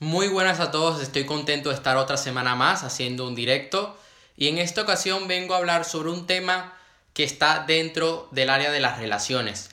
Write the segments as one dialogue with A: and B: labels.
A: Muy buenas a todos, estoy contento de estar otra semana más haciendo un directo. Y en esta ocasión vengo a hablar sobre un tema que está dentro del área de las relaciones.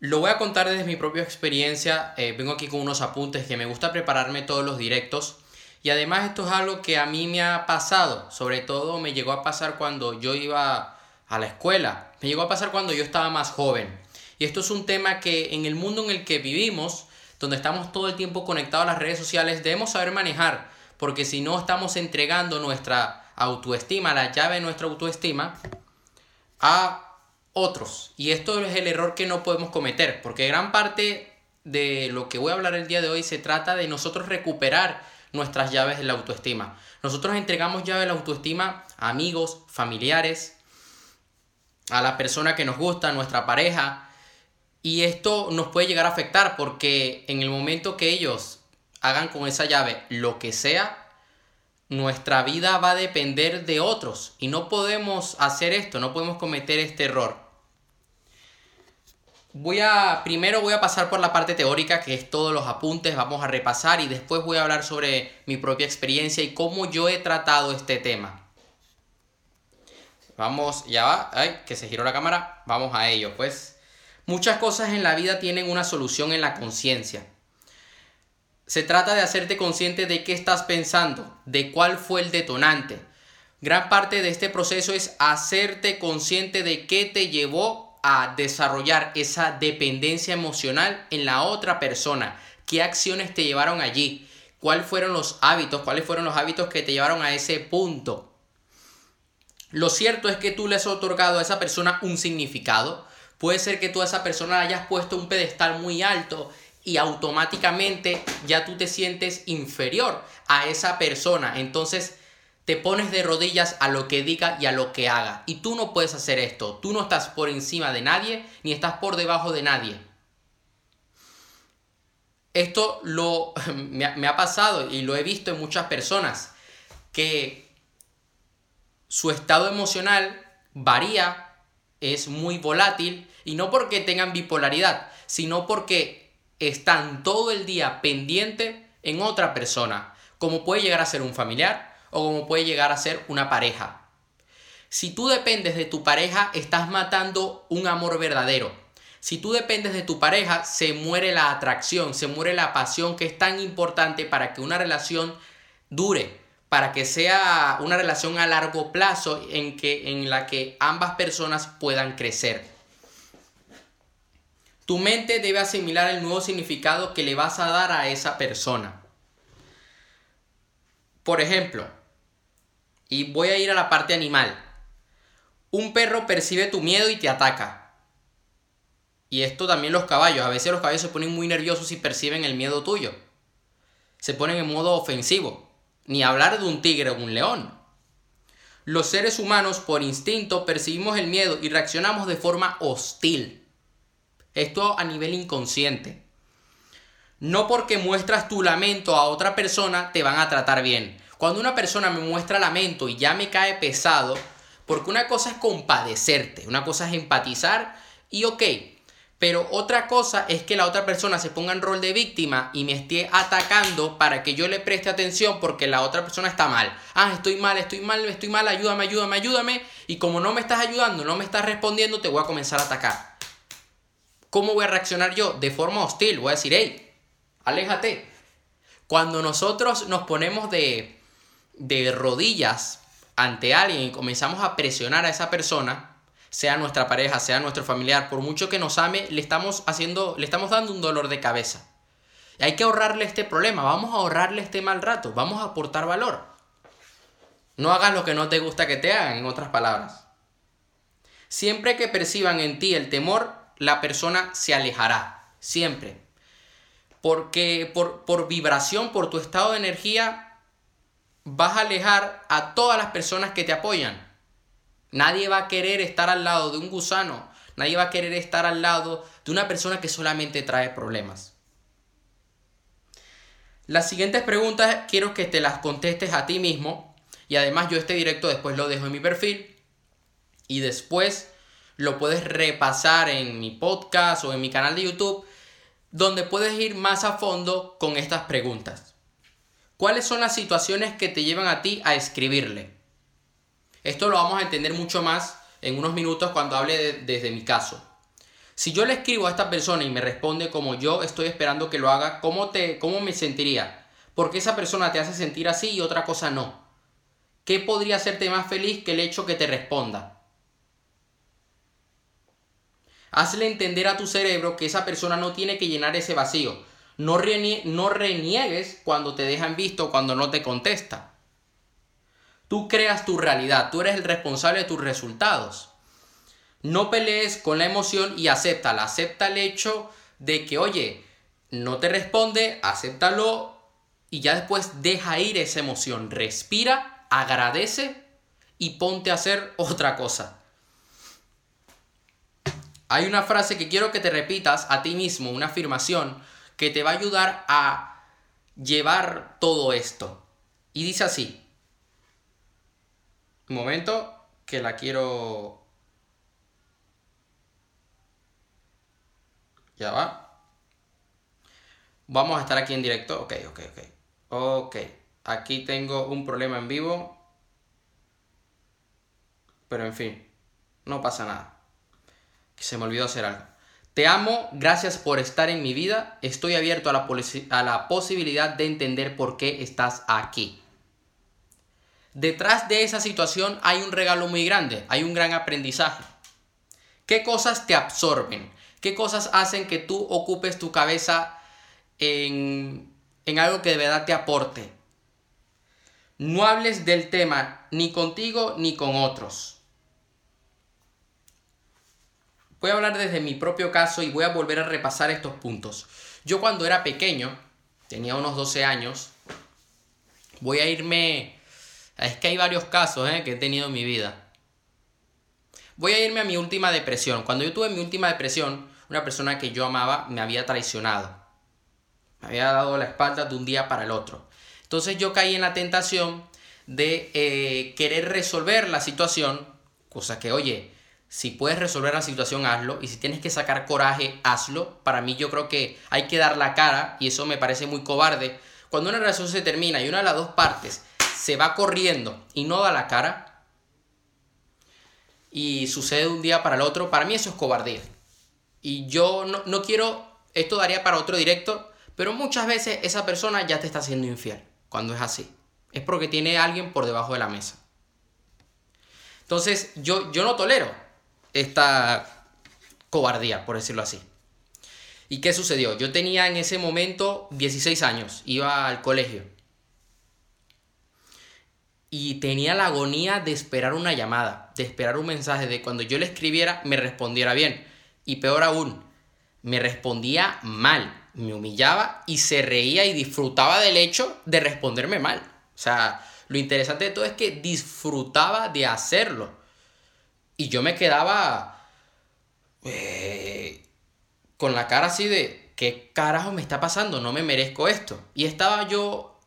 A: Lo voy a contar desde mi propia experiencia, eh, vengo aquí con unos apuntes que me gusta prepararme todos los directos. Y además esto es algo que a mí me ha pasado, sobre todo me llegó a pasar cuando yo iba a la escuela, me llegó a pasar cuando yo estaba más joven. Y esto es un tema que en el mundo en el que vivimos, donde estamos todo el tiempo conectados a las redes sociales, debemos saber manejar, porque si no estamos entregando nuestra autoestima, la llave de nuestra autoestima, a otros. Y esto es el error que no podemos cometer, porque gran parte de lo que voy a hablar el día de hoy se trata de nosotros recuperar nuestras llaves de la autoestima. Nosotros entregamos llaves de la autoestima a amigos, familiares, a la persona que nos gusta, a nuestra pareja, y esto nos puede llegar a afectar porque en el momento que ellos hagan con esa llave lo que sea, nuestra vida va a depender de otros y no podemos hacer esto, no podemos cometer este error. Voy a primero voy a pasar por la parte teórica, que es todos los apuntes, vamos a repasar y después voy a hablar sobre mi propia experiencia y cómo yo he tratado este tema. Vamos, ya va, ay, que se giró la cámara, vamos a ello, pues. Muchas cosas en la vida tienen una solución en la conciencia. Se trata de hacerte consciente de qué estás pensando, de cuál fue el detonante. Gran parte de este proceso es hacerte consciente de qué te llevó a desarrollar esa dependencia emocional en la otra persona, qué acciones te llevaron allí, cuáles fueron los hábitos, cuáles fueron los hábitos que te llevaron a ese punto. Lo cierto es que tú le has otorgado a esa persona un significado, Puede ser que tú a esa persona hayas puesto un pedestal muy alto y automáticamente ya tú te sientes inferior a esa persona. Entonces te pones de rodillas a lo que diga y a lo que haga. Y tú no puedes hacer esto. Tú no estás por encima de nadie ni estás por debajo de nadie. Esto lo, me ha pasado y lo he visto en muchas personas que su estado emocional varía es muy volátil y no porque tengan bipolaridad, sino porque están todo el día pendiente en otra persona, como puede llegar a ser un familiar o como puede llegar a ser una pareja. Si tú dependes de tu pareja, estás matando un amor verdadero. Si tú dependes de tu pareja, se muere la atracción, se muere la pasión que es tan importante para que una relación dure, para que sea una relación a largo plazo en, que, en la que ambas personas puedan crecer. Tu mente debe asimilar el nuevo significado que le vas a dar a esa persona. Por ejemplo, y voy a ir a la parte animal. Un perro percibe tu miedo y te ataca. Y esto también los caballos. A veces los caballos se ponen muy nerviosos y perciben el miedo tuyo. Se ponen en modo ofensivo ni hablar de un tigre o un león. Los seres humanos por instinto percibimos el miedo y reaccionamos de forma hostil. Esto a nivel inconsciente. No porque muestras tu lamento a otra persona te van a tratar bien. Cuando una persona me muestra lamento y ya me cae pesado, porque una cosa es compadecerte, una cosa es empatizar y ok, pero otra cosa es que la otra persona se ponga en rol de víctima y me esté atacando para que yo le preste atención porque la otra persona está mal. Ah, estoy mal, estoy mal, estoy mal, ayúdame, ayúdame, ayúdame. Y como no me estás ayudando, no me estás respondiendo, te voy a comenzar a atacar. ¿Cómo voy a reaccionar yo? De forma hostil. Voy a decir, hey, aléjate. Cuando nosotros nos ponemos de, de rodillas ante alguien y comenzamos a presionar a esa persona, sea nuestra pareja, sea nuestro familiar, por mucho que nos ame, le estamos haciendo, le estamos dando un dolor de cabeza. Hay que ahorrarle este problema, vamos a ahorrarle este mal rato, vamos a aportar valor. No hagas lo que no te gusta que te hagan, en otras palabras. Siempre que perciban en ti el temor, la persona se alejará, siempre. Porque por, por vibración, por tu estado de energía, vas a alejar a todas las personas que te apoyan. Nadie va a querer estar al lado de un gusano. Nadie va a querer estar al lado de una persona que solamente trae problemas. Las siguientes preguntas quiero que te las contestes a ti mismo. Y además yo este directo después lo dejo en mi perfil. Y después lo puedes repasar en mi podcast o en mi canal de YouTube. Donde puedes ir más a fondo con estas preguntas. ¿Cuáles son las situaciones que te llevan a ti a escribirle? Esto lo vamos a entender mucho más en unos minutos cuando hable desde mi caso. Si yo le escribo a esta persona y me responde como yo estoy esperando que lo haga, ¿cómo, te, cómo me sentiría? Porque esa persona te hace sentir así y otra cosa no. ¿Qué podría hacerte más feliz que el hecho que te responda? Hazle entender a tu cerebro que esa persona no tiene que llenar ese vacío. No, no reniegues cuando te dejan visto, cuando no te contesta. Tú creas tu realidad, tú eres el responsable de tus resultados. No pelees con la emoción y acéptala. Acepta el hecho de que, oye, no te responde, acéptalo y ya después deja ir esa emoción. Respira, agradece y ponte a hacer otra cosa. Hay una frase que quiero que te repitas a ti mismo, una afirmación que te va a ayudar a llevar todo esto. Y dice así, momento que la quiero... Ya va. Vamos a estar aquí en directo. Ok, ok, ok. Ok. Aquí tengo un problema en vivo. Pero en fin. No pasa nada. Se me olvidó hacer algo. Te amo, gracias por estar en mi vida. Estoy abierto a la, a la posibilidad de entender por qué estás aquí. Detrás de esa situación hay un regalo muy grande, hay un gran aprendizaje. ¿Qué cosas te absorben? ¿Qué cosas hacen que tú ocupes tu cabeza en, en algo que de verdad te aporte? No hables del tema ni contigo ni con otros. Voy a hablar desde mi propio caso y voy a volver a repasar estos puntos. Yo cuando era pequeño, tenía unos 12 años, voy a irme es que hay varios casos eh, que he tenido en mi vida. Voy a irme a mi última depresión. Cuando yo tuve mi última depresión, una persona que yo amaba me había traicionado. Me había dado la espalda de un día para el otro. Entonces yo caí en la tentación de eh, querer resolver la situación, cosa que, oye, si puedes resolver la situación, hazlo. Y si tienes que sacar coraje, hazlo. Para mí yo creo que hay que dar la cara y eso me parece muy cobarde. Cuando una relación se termina y una de las dos partes se va corriendo y no da la cara y sucede de un día para el otro, para mí eso es cobardía. Y yo no, quiero, esto daría para otro directo, pero muchas veces esa persona ya te está siendo infiel cuando es así. Es porque tiene a alguien por debajo de la mesa. Entonces yo, yo no tolero esta cobardía, por decirlo así. ¿Y qué sucedió? Yo tenía en ese momento 16 años, iba al colegio y tenía la agonía de esperar una llamada, de esperar un mensaje, de cuando yo le escribiera me respondiera bien. Y peor aún, me respondía mal, me humillaba y se reía y disfrutaba del hecho de responderme mal. O sea, lo interesante de todo es que disfrutaba de hacerlo. Y yo me quedaba eh, con la cara así de, ¿qué carajo me está pasando? No me merezco esto. Y estaba yo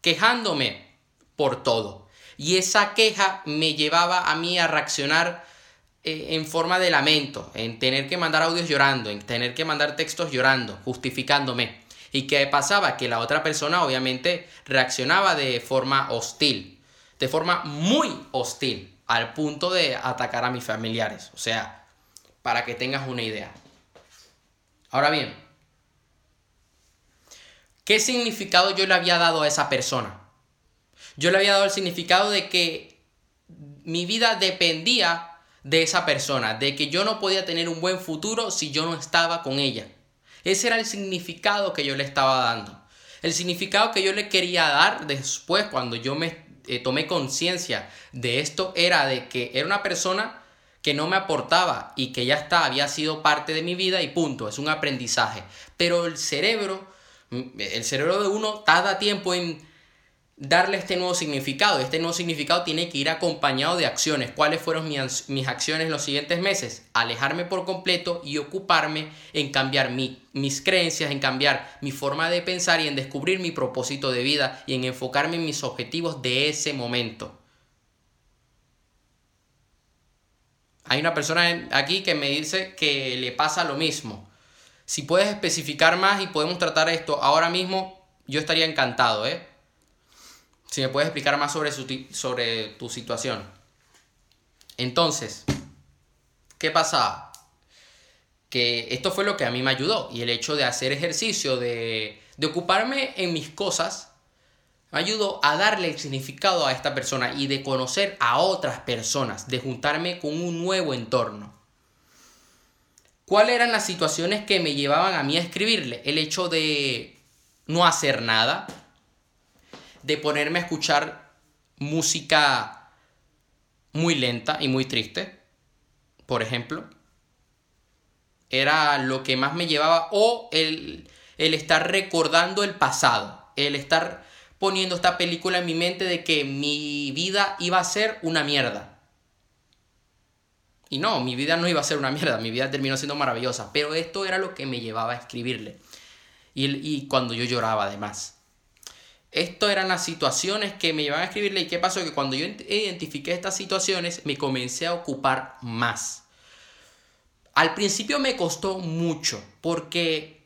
A: quejándome por todo. Y esa queja me llevaba a mí a reaccionar eh, en forma de lamento, en tener que mandar audios llorando, en tener que mandar textos llorando, justificándome. ¿Y qué pasaba? Que la otra persona obviamente reaccionaba de forma hostil, de forma muy hostil, al punto de atacar a mis familiares. O sea, para que tengas una idea. Ahora bien, ¿qué significado yo le había dado a esa persona? Yo le había dado el significado de que mi vida dependía de esa persona, de que yo no podía tener un buen futuro si yo no estaba con ella. Ese era el significado que yo le estaba dando. El significado que yo le quería dar después, cuando yo me eh, tomé conciencia de esto, era de que era una persona que no me aportaba y que ya está, había sido parte de mi vida y punto, es un aprendizaje. Pero el cerebro, el cerebro de uno tarda tiempo en darle este nuevo significado. Este nuevo significado tiene que ir acompañado de acciones. ¿Cuáles fueron mis, acciones los siguientes meses? Alejarme por completo y ocuparme en cambiar mis creencias, en cambiar mi forma de pensar y en descubrir mi propósito de vida y en enfocarme en mis objetivos de ese momento. Hay una persona aquí que me dice que le pasa lo mismo. Si puedes especificar más y podemos tratar esto ahora mismo, yo estaría encantado, ¿eh? Si me puedes explicar más sobre, sobre tu situación. Entonces, ¿qué pasaba? Que esto fue lo que a mí me ayudó. Y el hecho de hacer ejercicio, de, de ocuparme en mis cosas, me ayudó a darle el significado a esta persona y de conocer a otras personas, de juntarme con un nuevo entorno. ¿Cuáles eran las situaciones que me llevaban a mí a escribirle? El hecho de no hacer nada, de ponerme a escuchar música muy lenta y muy triste, por ejemplo. Era lo que más me llevaba, o el, el estar recordando el pasado, el estar poniendo esta película en mi mente de que mi vida iba a ser una mierda y no, mi vida no iba a ser una mierda, mi vida terminó siendo maravillosa, pero esto era lo que me llevaba a escribirle. Y, y cuando yo lloraba además. Esto eran las situaciones que me llevaban a escribirle y qué pasó que cuando yo identifiqué estas situaciones me comencé a ocupar más. Al principio me costó mucho porque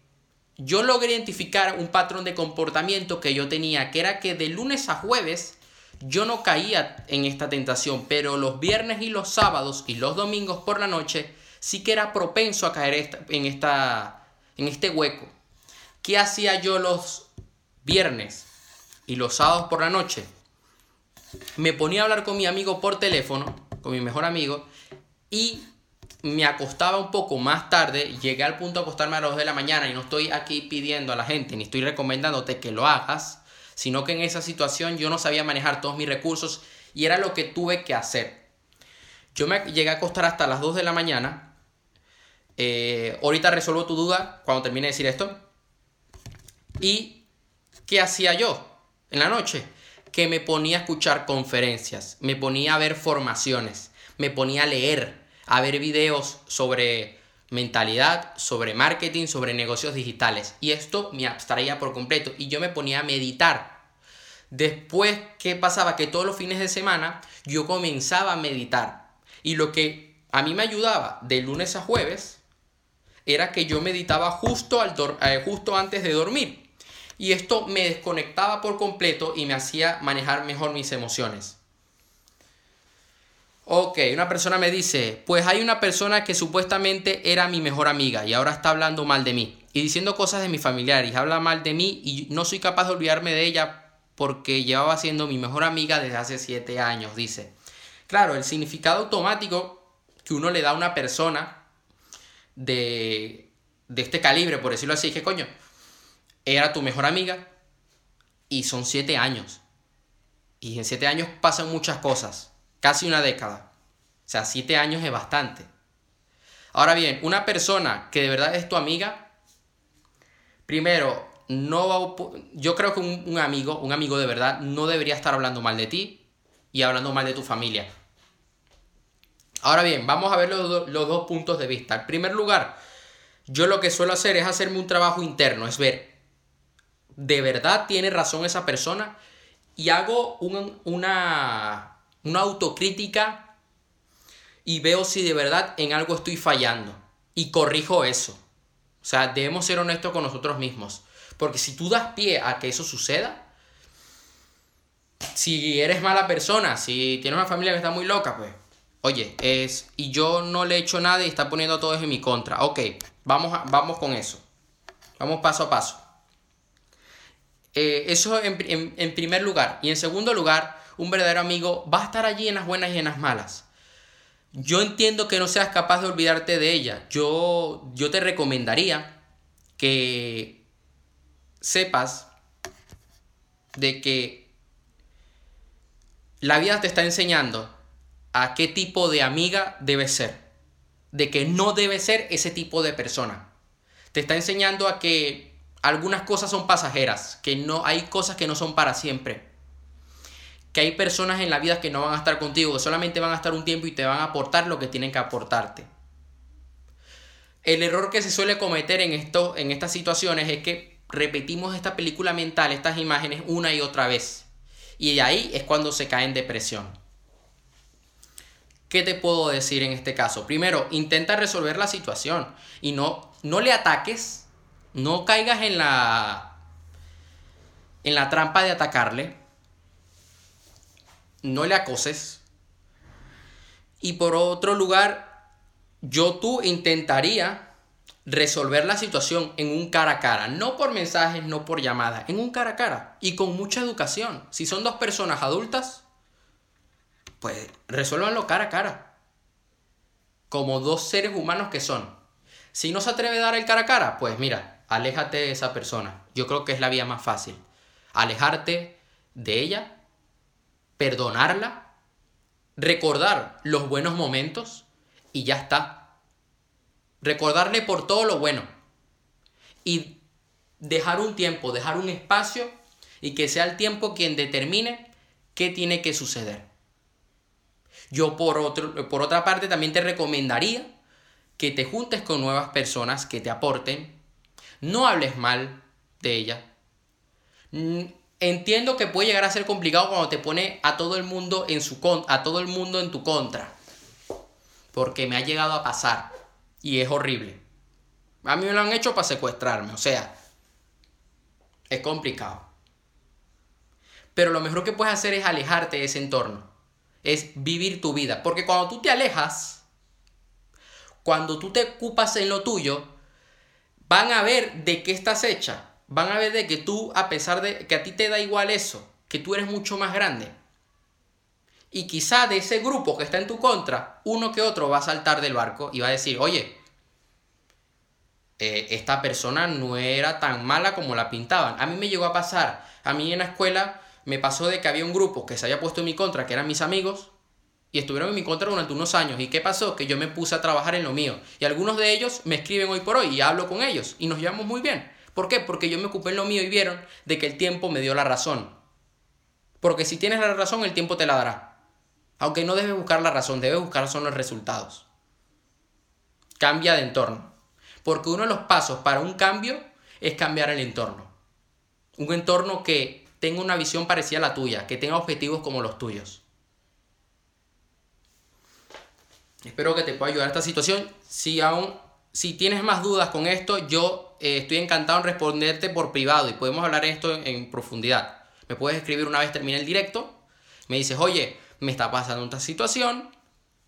A: yo logré identificar un patrón de comportamiento que yo tenía, que era que de lunes a jueves yo no caía en esta tentación, pero los viernes y los sábados y los domingos por la noche sí que era propenso a caer en, esta, en este hueco. ¿Qué hacía yo los viernes y los sábados por la noche? Me ponía a hablar con mi amigo por teléfono, con mi mejor amigo, y me acostaba un poco más tarde, llegué al punto de acostarme a las 2 de la mañana y no estoy aquí pidiendo a la gente, ni estoy recomendándote que lo hagas, sino que en esa situación yo no sabía manejar todos mis recursos y era lo que tuve que hacer. Yo me llegué a acostar hasta las 2 de la mañana. Eh, ahorita resuelvo tu duda cuando termine de decir esto. ¿Y qué hacía yo en la noche? Que me ponía a escuchar conferencias, me ponía a ver formaciones, me ponía a leer, a ver videos sobre mentalidad, sobre marketing, sobre negocios digitales. Y esto me abstraía por completo y yo me ponía a meditar. Después, ¿qué pasaba? Que todos los fines de semana yo comenzaba a meditar. Y lo que a mí me ayudaba de lunes a jueves era que yo meditaba justo, al eh, justo antes de dormir. Y esto me desconectaba por completo y me hacía manejar mejor mis emociones. Ok, una persona me dice, pues hay una persona que supuestamente era mi mejor amiga y ahora está hablando mal de mí y diciendo cosas de mi familiares habla mal de mí y no soy capaz de olvidarme de ella porque llevaba siendo mi mejor amiga desde hace 7 años, dice. Claro, el significado automático que uno le da a una persona de, de este calibre, por decirlo así, que coño, era tu mejor amiga y son 7 años. Y en 7 años pasan muchas cosas casi una década. O sea, siete años es bastante. Ahora bien, una persona que de verdad es tu amiga, primero, no va yo creo que un, amigo, un amigo de verdad, no debería estar hablando mal de ti y hablando mal de tu familia. Ahora bien, vamos a ver los, los dos puntos de vista. En primer lugar, yo lo que suelo hacer es hacerme un trabajo interno, es ver, ¿de verdad tiene razón esa persona? Y hago una, una autocrítica y veo si de verdad en algo estoy fallando y corrijo eso. O sea, debemos ser honestos con nosotros mismos. Porque si tú das pie a que eso suceda, si eres mala persona, si tienes una familia que está muy loca, pues, oye, es, y yo no le he hecho nada y está poniendo a todos en mi contra. Ok, vamos, vamos con eso. Vamos paso a paso. Eh, eso en primer lugar. Y en segundo lugar, un verdadero amigo va a estar allí en las buenas y en las malas. Yo entiendo que no seas capaz de olvidarte de ella. Yo, yo te recomendaría que sepas de que la vida te está enseñando a qué tipo de amiga debes ser. De que no debes ser ese tipo de persona. Te está enseñando a que algunas cosas son pasajeras, que no hay cosas que no son para siempre que hay personas en la vida que no van a estar contigo, que solamente van a estar un tiempo y te van a aportar lo que tienen que aportarte. El error que se suele cometer en, en estas situaciones es que repetimos esta película mental, estas imágenes una y otra vez. Y de ahí es cuando se cae en depresión. ¿Qué te puedo decir en este caso? Primero, intenta resolver la situación y no, no le ataques, no caigas en la, en la trampa de atacarle no le acoses. Y por otro lugar, yo tú intentaría resolver la situación en un cara a cara, no por mensajes, no por llamadas, en un cara a cara y con mucha educación. Si son dos personas adultas, pues resuélvanlo cara a cara, como dos seres humanos que son. Si no se atreve a dar el cara a cara, pues mira, aléjate de esa persona. Yo creo que es la vía más fácil. Alejarte de ella, perdonarla, recordar los buenos momentos y ya está recordarle por todo lo bueno y dejar un tiempo, dejar un espacio y que sea el tiempo quien determine qué tiene que suceder. Yo por, otro, por otra parte también te recomendaría que te juntes con nuevas personas que te aporten, no hables mal de ella. Mm, entiendo que puede llegar a ser complicado cuando te pone a todo el mundo en su a todo el mundo en tu contra. Porque me ha llegado a pasar y es horrible. A mí me lo han hecho para secuestrarme, o sea, es complicado. Pero lo mejor que puedes hacer es alejarte de ese entorno, es vivir tu vida, porque cuando tú te alejas, cuando tú te ocupas en lo tuyo, van a ver de qué estás hecha, van a ver de que tú, a pesar de que a ti te da igual eso, que tú eres mucho más grande, y quizá de ese grupo que está en tu contra, uno que otro va a saltar del barco y va a decir, oye, eh, esta persona no era tan mala como la pintaban. A mí me llegó a pasar, a mí en la escuela me pasó de que había un grupo que se había puesto en mi contra, que eran mis amigos, y estuvieron en mi contra durante unos años. ¿Y qué pasó? Que yo me puse a trabajar en lo mío. Y algunos de ellos me escriben hoy por hoy y hablo con ellos y nos llevamos muy bien. ¿Por qué? Porque yo me ocupé en lo mío y vieron de que el tiempo me dio la razón. Porque si tienes la razón, el tiempo te la dará. Aunque no debes buscar la razón, debes buscar son los resultados. Cambia de entorno. Porque uno de los pasos para un cambio es cambiar el entorno. Un entorno que tenga una visión parecida a la tuya, que tenga objetivos como los tuyos. Espero que te pueda ayudar esta situación. Si aún si tienes más dudas con esto, yo eh, estoy encantado en responderte por privado y podemos hablar esto en, profundidad. Me puedes escribir una vez termine el directo. Me dices, oye, me está pasando esta situación,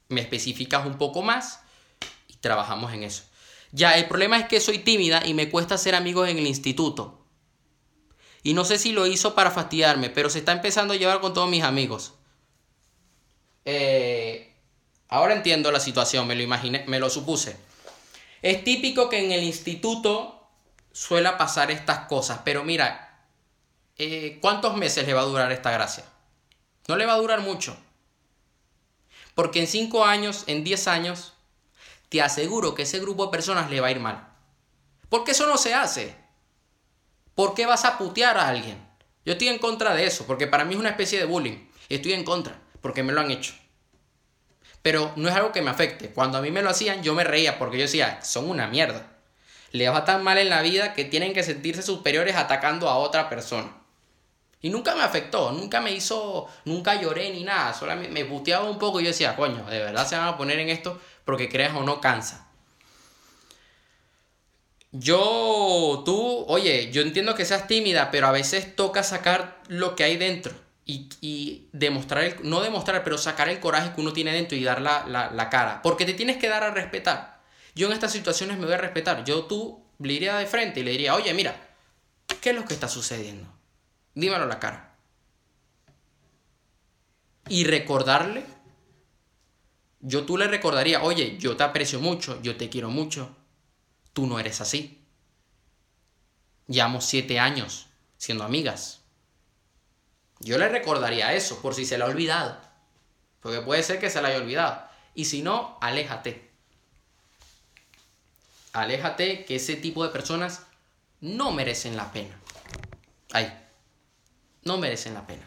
A: me especificas un poco más y trabajamos en eso. Ya, el problema es que soy tímida y me cuesta ser amigos en el instituto. Y no sé si lo hizo para fastidiarme, pero se está empezando a llevar con todos mis amigos. Eh, ahora entiendo la situación, me lo imaginé, me lo supuse. Es típico que en el instituto suela pasar estas cosas, pero mira, eh, ¿cuántos meses le va a durar esta gracia? No le va a durar mucho. Porque en 5 años, en 10 años, te aseguro que ese grupo de personas le va a ir mal. Porque eso no se hace. ¿Por qué vas a putear a alguien? Yo estoy en contra de eso, porque para mí es una especie de bullying. Estoy en contra, porque me lo han hecho. Pero no es algo que me afecte. Cuando a mí me lo hacían, yo me reía, porque yo decía, son una mierda. Les va tan mal en la vida que tienen que sentirse superiores atacando a otra persona. Y nunca me afectó, nunca me hizo, nunca lloré ni nada, solamente me puteaba un poco y yo decía, coño, de verdad se van a poner en esto porque creas o no cansa. Yo, tú, oye, yo entiendo que seas tímida, pero a veces toca sacar lo que hay dentro y, demostrar, el, no demostrar, pero sacar el coraje que uno tiene dentro y dar la, la, cara, porque te tienes que dar a respetar. Yo en estas situaciones me voy a respetar. Yo tú le iría de frente y le diría, oye, mira, ¿qué es lo que está sucediendo? Dímelo la cara. Y recordarle, yo tú le recordaría, oye, yo te aprecio mucho, yo te quiero mucho, tú no eres así. Llevamos siete años siendo amigas. Yo le recordaría eso, por si se la ha olvidado. Porque puede ser que se la haya olvidado. Y si no, aléjate. Aléjate que ese tipo de personas no merecen la pena. Ahí no merecen la pena.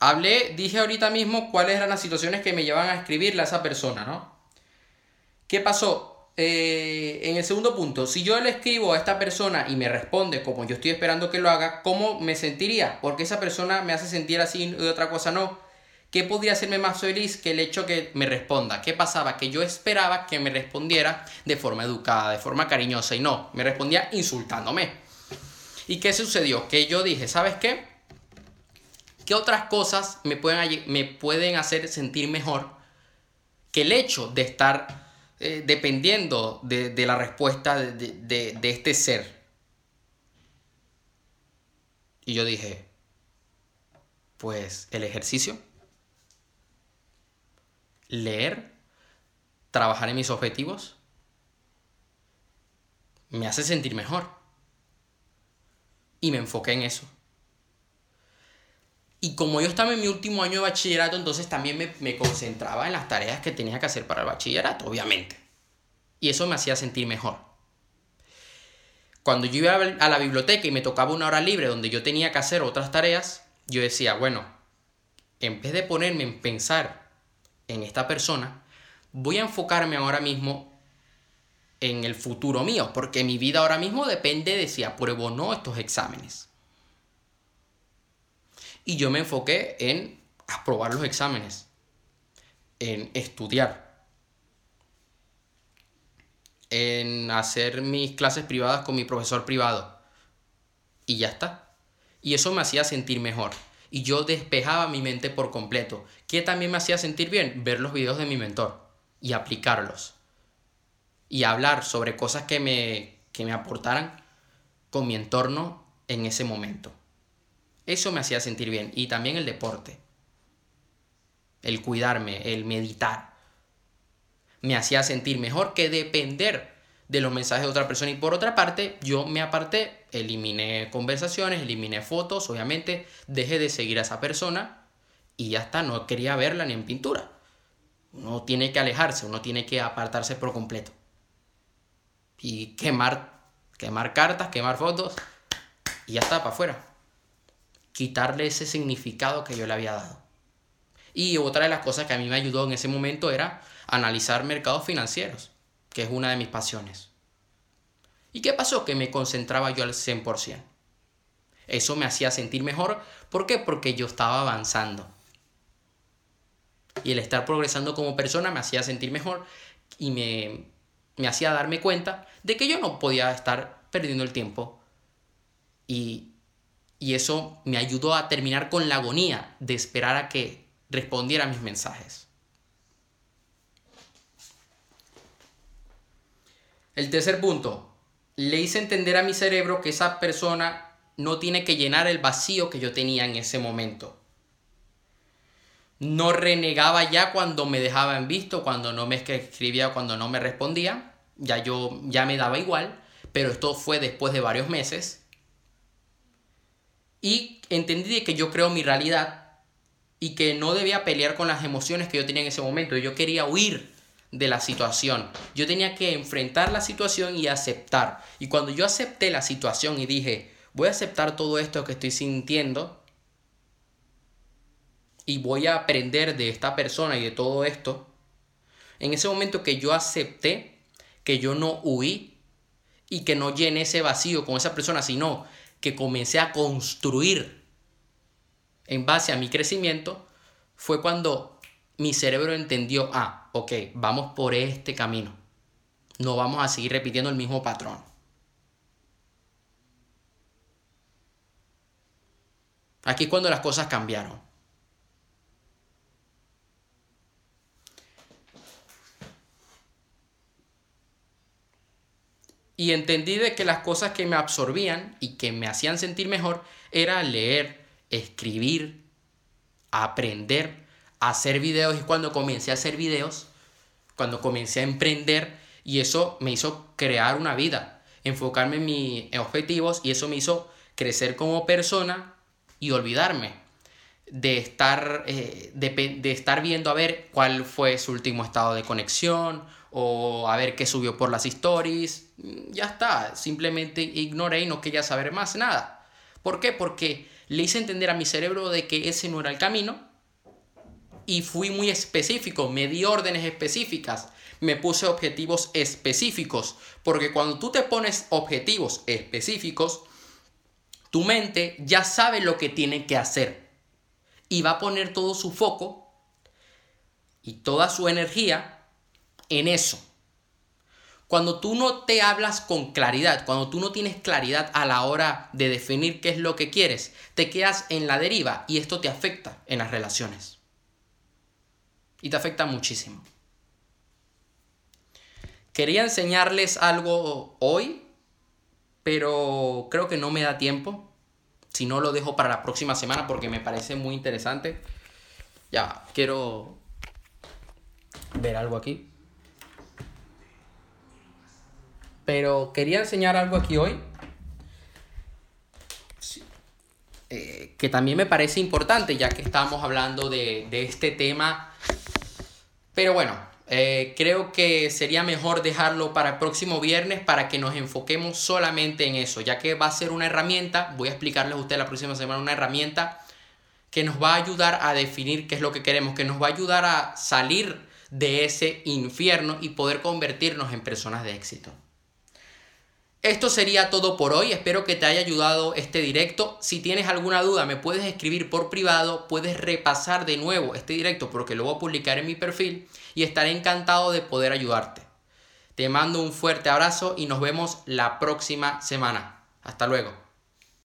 A: Hablé, dije ahorita mismo cuáles eran las situaciones que me llevan a escribirle a esa persona, ¿no? ¿Qué pasó? Eh, en el segundo punto, si yo le escribo a esta persona y me responde como yo estoy esperando que lo haga, ¿cómo me sentiría? Porque esa persona me hace sentir así y otra cosa no. ¿Qué podría hacerme más feliz que el hecho que me responda? ¿Qué pasaba? Que yo esperaba que me respondiera de forma educada, de forma cariñosa y no, me respondía insultándome. ¿Y qué sucedió? Que yo dije, ¿sabes qué? ¿Qué otras cosas me pueden, me pueden hacer sentir mejor que el hecho de estar eh, dependiendo de, la respuesta de este ser? Y yo dije, pues el ejercicio, leer, trabajar en mis objetivos, me hace sentir mejor. Y me enfoqué en eso. Y como yo estaba en mi último año de bachillerato, entonces también me, concentraba en las tareas que tenía que hacer para el bachillerato, obviamente. Y eso me hacía sentir mejor. Cuando yo iba a la biblioteca y me tocaba una hora libre donde yo tenía que hacer otras tareas, yo decía, bueno, en vez de ponerme en pensar en esta persona, voy a enfocarme ahora mismo en el futuro mío, porque mi vida ahora mismo depende de si apruebo o no estos exámenes. Y yo me enfoqué en aprobar los exámenes, en estudiar, en hacer mis clases privadas con mi profesor privado. Y ya está. Y eso me hacía sentir mejor. Y yo despejaba mi mente por completo. ¿Qué también me hacía sentir bien? Ver los videos de mi mentor y aplicarlos y hablar sobre cosas que me, que me aportaran con mi entorno en ese momento. Eso me hacía sentir bien. Y también el deporte. El cuidarme, el meditar. Me hacía sentir mejor que depender de los mensajes de otra persona. Y por otra parte, yo me aparté, eliminé conversaciones, eliminé fotos, obviamente, dejé de seguir a esa persona y ya está, no quería verla ni en pintura. Uno tiene que alejarse, uno tiene que apartarse por completo y quemar, quemar cartas, quemar fotos y ya está, para afuera. Quitarle ese significado que yo le había dado. Y otra de las cosas que a mí me ayudó en ese momento era analizar mercados financieros, que es una de mis pasiones. ¿Y qué pasó? Que me concentraba yo al 100%. Eso me hacía sentir mejor. ¿Por qué? Porque yo estaba avanzando. Y el estar progresando como persona me hacía sentir mejor y me, me hacía darme cuenta de que yo no podía estar perdiendo el tiempo. Y, y eso me ayudó a terminar con la agonía de esperar a que respondiera a mis mensajes. El tercer punto, le hice entender a mi cerebro que esa persona no tiene que llenar el vacío que yo tenía en ese momento. No renegaba ya cuando me dejaba en visto, cuando no me escribía, cuando no me respondía. Ya yo ya me daba igual, pero esto fue después de varios meses. Y entendí que yo creo mi realidad y que no debía pelear con las emociones que yo tenía en ese momento. Yo quería huir de la situación. Yo tenía que enfrentar la situación y aceptar. Y cuando yo acepté la situación y dije, voy a aceptar todo esto que estoy sintiendo, y voy a aprender de esta persona y de todo esto, en ese momento que yo acepté, que yo no huí y que no llené ese vacío con esa persona, sino que comencé a construir en base a mi crecimiento, fue cuando mi cerebro entendió, ah, ok, vamos por este camino. No vamos a seguir repitiendo el mismo patrón. Aquí es cuando las cosas cambiaron. Y entendí de que las cosas que me absorbían y que me hacían sentir mejor era leer, escribir, aprender, hacer videos. Y cuando comencé a hacer videos, cuando comencé a emprender, y eso me hizo crear una vida, enfocarme en mis objetivos y eso me hizo crecer como persona y olvidarme de estar, eh, de estar viendo a ver cuál fue su último estado de conexión o a ver qué subió por las stories. Ya está, simplemente ignoré y no quería saber más nada. ¿Por qué? Porque le hice entender a mi cerebro de que ese no era el camino y fui muy específico, me di órdenes específicas, me puse objetivos específicos, porque cuando tú te pones objetivos específicos, tu mente ya sabe lo que tiene que hacer y va a poner todo su foco y toda su energía en eso. Cuando tú no te hablas con claridad, cuando tú no tienes claridad a la hora de definir qué es lo que quieres, te quedas en la deriva y esto te afecta en las relaciones. Y te afecta muchísimo. Quería enseñarles algo hoy, pero creo que no me da tiempo. Si no, lo dejo para la próxima semana porque me parece muy interesante. Ya, quiero ver algo aquí. Pero quería enseñar algo aquí hoy. Eh, que también me parece importante ya que estamos hablando de, de este tema. Pero bueno, eh, creo que sería mejor dejarlo para el próximo viernes para que nos enfoquemos solamente en eso, ya que va a ser una herramienta, voy a explicarles a ustedes la próxima semana una herramienta que nos va a ayudar a definir qué es lo que queremos, que nos va a ayudar a salir de ese infierno y poder convertirnos en personas de éxito. Esto sería todo por hoy, espero que te haya ayudado este directo. Si tienes alguna duda me puedes escribir por privado, puedes repasar de nuevo este directo porque lo voy a publicar en mi perfil y estaré encantado de poder ayudarte. Te mando un fuerte abrazo y nos vemos la próxima semana. Hasta luego.